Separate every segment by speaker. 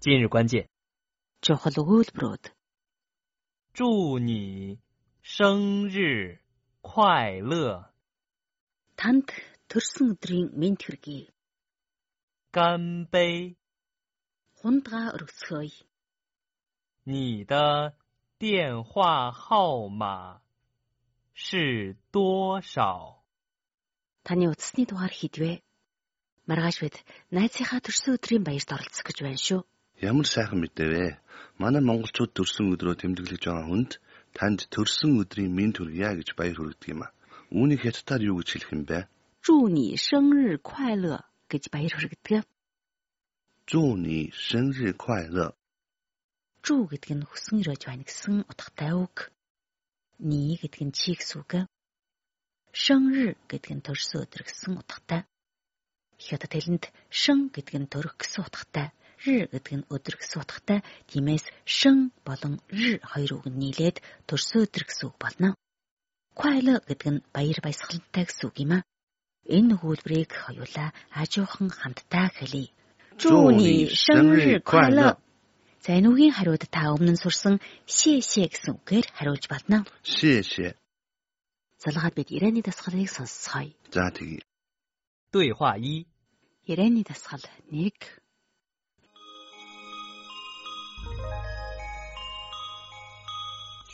Speaker 1: 今日关键
Speaker 2: чухал өгүүлбэрүүд
Speaker 1: 祝你生日快乐，
Speaker 2: танд төрсөн өдрийн мэнд хүргэе.
Speaker 1: 干杯！
Speaker 2: Хундгаа өргөцгөөе.
Speaker 1: 你的电话号码是多少？
Speaker 2: Таны утасны дугаар хідвэ? Маргааш бид найзынхаа төрсөн өдрийн баярт оролцох гэж байна шүү.
Speaker 3: Ямар сайхан мэдээ вэ? Манай монголчууд төрсөн өдрөө тэмдэглэж байгаа хүнд танд төрсөн өдрийн мэнд хүргье гэж баяр хүргэдэг юм а. Үүнийг хятадаар юу гэж хэлэх юм бэ?
Speaker 2: Зүүни сэнрэ куайлэ гэж баяр хүргэдэг.
Speaker 3: Зүүни сэнрэ куайлэ.
Speaker 2: Зүү гэдэг нь хүсэн ирэж байна гэсэн утгатай үг. Ни гэдэг нь чигс үг. Сэнрэ гэдэг нь төрсөн өдөр гэсэн утгатай. Хятад хэлэнд шэн гэдэг нь төрөх гэсэн утгатай Р гэдэг нь өдөр гэсэн утгатай. Тиймээс шэн болон р хоёр үг нь нийлээд төрсөн өдөр гэсэн үг болно. Quail гэдэг нь баяр баясгалантай гэсэн үг юм а. Энэ хөлбрийг хоёулаа хажуухан хамтдаа хэлье. 祝你生日快乐. За энэ үгийн хариуд та өмнө нь сурсан шээ гэсэн үгээр хариулж байна.
Speaker 3: 谢谢。
Speaker 2: Залгаад бид Ирэний дасгалыг сонсцгоё.
Speaker 3: За тэгье.
Speaker 1: 对话一：
Speaker 2: Ирэний дасгал 1.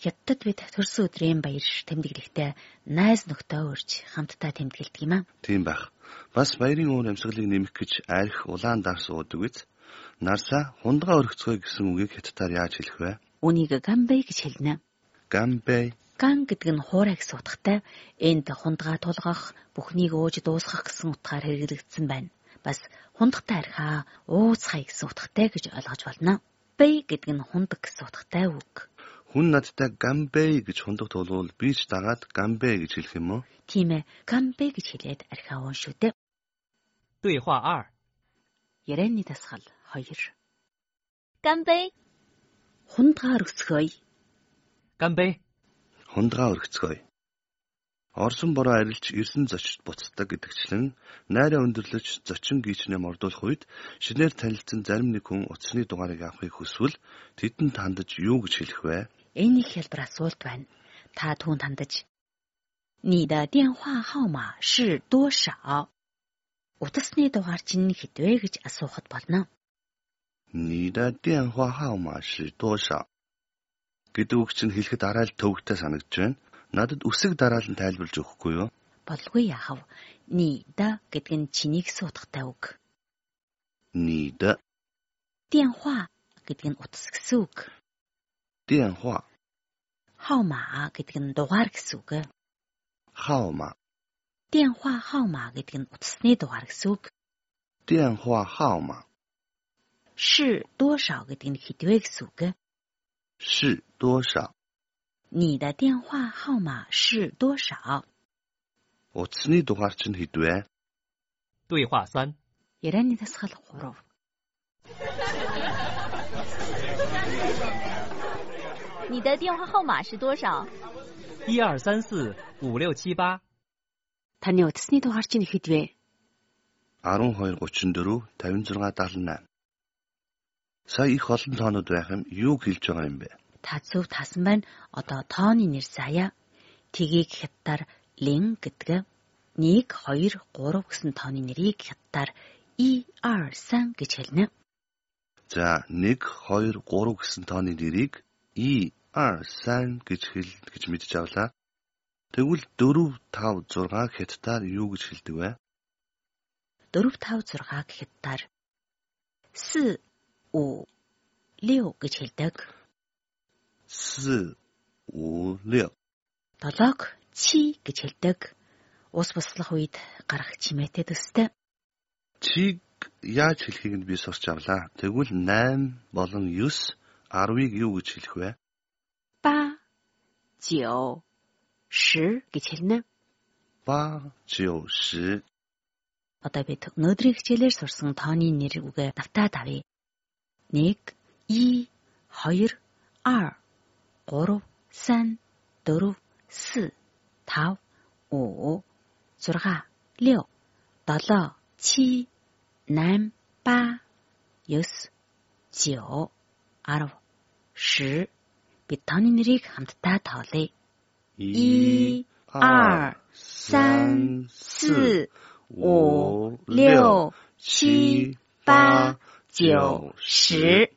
Speaker 2: Хятадд бид төрсөн өдрийн баяр тэмдэглэхдээ найз нөхдөд урьж хамтдаа тэмдэглэдэг юм аа.
Speaker 3: Тийм байх. Бас баярын уур амьсгалыг нэмэх гэж арх улаан дар суудаг үз. Нарсаа хундгаа өргөцгөө гэсэн үгийг хятадаар яаж хэлэх вэ?
Speaker 2: Үнийг гамбэй гэж хэлнэ.
Speaker 3: Гамбэй.
Speaker 2: Ган гэдэг нь хуурай гэсэн утгатай. Энд хундгаа тулгах, бүхнийг ууж дуусгах гэсэн утгаар хэрэглэгдсэн байна. Бас хундахтай архаа ууцхай гэсэн утгатай гэж ойлгож болно. Бэй гэдэг нь хундаг гэсэн утгатай үг.
Speaker 3: Хүн надтай гамбэ гэж хундаг тулвал би ч дагаад гамбэ гэж хэлэх юм уу?
Speaker 2: Тийм ээ. Гамбэ гэж хэлээд архиаваа шүү дээ.
Speaker 1: 对话2
Speaker 2: Ярианы дасгал 2 Гамбэ Хундгаар
Speaker 1: өсгөөе. Гамбэ
Speaker 3: Хундгаа өргөцгөөе. Орсон бороо арилж ирсэн зочид буцдаг гэдэгчлэн найраа өндөрлөж зочин гීчнээ мордуулах үед шинээр танилцсан зарим нэг хүн утасны дугаарыг авахыг хүсвэл тэдэнд хандаж юу гэж хэлэх вэ?
Speaker 2: энэ их хялбар асуулт байна. Та түүнд хандаж "Ни да диан хуа хаома ши дуо шао?" Утасны дугаар чинь хэдвэ гэж асуухад болно.
Speaker 3: "Ни да диан хуа хаома ши дуо шао?" гэдэг үг чинь хэлэхэд арай л төвөгтэй санагдж байна. Надад үсэг дараалан тайлбарж өгөхгүй юу?
Speaker 2: Болгүй яхав. "Ни да" гэдэг нь чиний гэсэн утгатай үг.
Speaker 3: "Ни да"
Speaker 2: "Диан хуа" гэдэг нь утас гэсэн үг.
Speaker 3: "Диан хуа"
Speaker 2: 号码给听多话个数个
Speaker 3: 号码，
Speaker 2: 电话号码给听你多话个数个
Speaker 3: 电话号码。
Speaker 2: 是多少个听你对数个
Speaker 3: 是多少？
Speaker 2: 你的电话号码是多少？
Speaker 3: 我听你
Speaker 1: 多话听
Speaker 2: 你对，对话三。
Speaker 4: 你的电话号码是多少？
Speaker 1: 一二三四五六七八。
Speaker 2: Таны утасны дугаар чинь
Speaker 3: ихэд вэ? 1234 Сая их олон тоонууд байх юм юу хэлж байгаа юм бэ?
Speaker 2: Та зөв тасан байна. Одоо тооны нэр сая. Тгийг хятадаар лин гэдэг. 1 2 3 гэсэн тооны нэрийг хятадаар 1 2 3 гэж хэлнэ.
Speaker 3: За 1 2 3 гэсэн тооны нэрийг и 2 сайн гэж хэл гэж мэдж авлаа. Тэгвэл 4 5 6 хятадаар юу гэж хэлдэг вэ?
Speaker 2: 4 5 6 гэхэтээр 4 5 6 гэж хэлдэг.
Speaker 3: 4 5 6
Speaker 2: 7 7 гэж хэлдэг. Ус буслах үед гарах чимээтэй төстэй.
Speaker 3: Чиг яаж хэлхийг нь би сурч авлаа. Тэгвэл 8 болон 9 10-ыг юу гэж хэлэх вэ?
Speaker 2: 九十 гэж хэлнэ.
Speaker 3: ба, жио, ши.
Speaker 2: Одоо бид өнөөдрийн хичээлээр сурсан тооны нэр үгээ давтаад авъя. 1 и 2 r 3 3 4 4 5 5 6 6 7 7 8 8 9 9 10 10 бид тооны нэрийг хамтдаа тоолъё.
Speaker 3: 一、
Speaker 2: 二、三、四、五、六、七、八、九、十。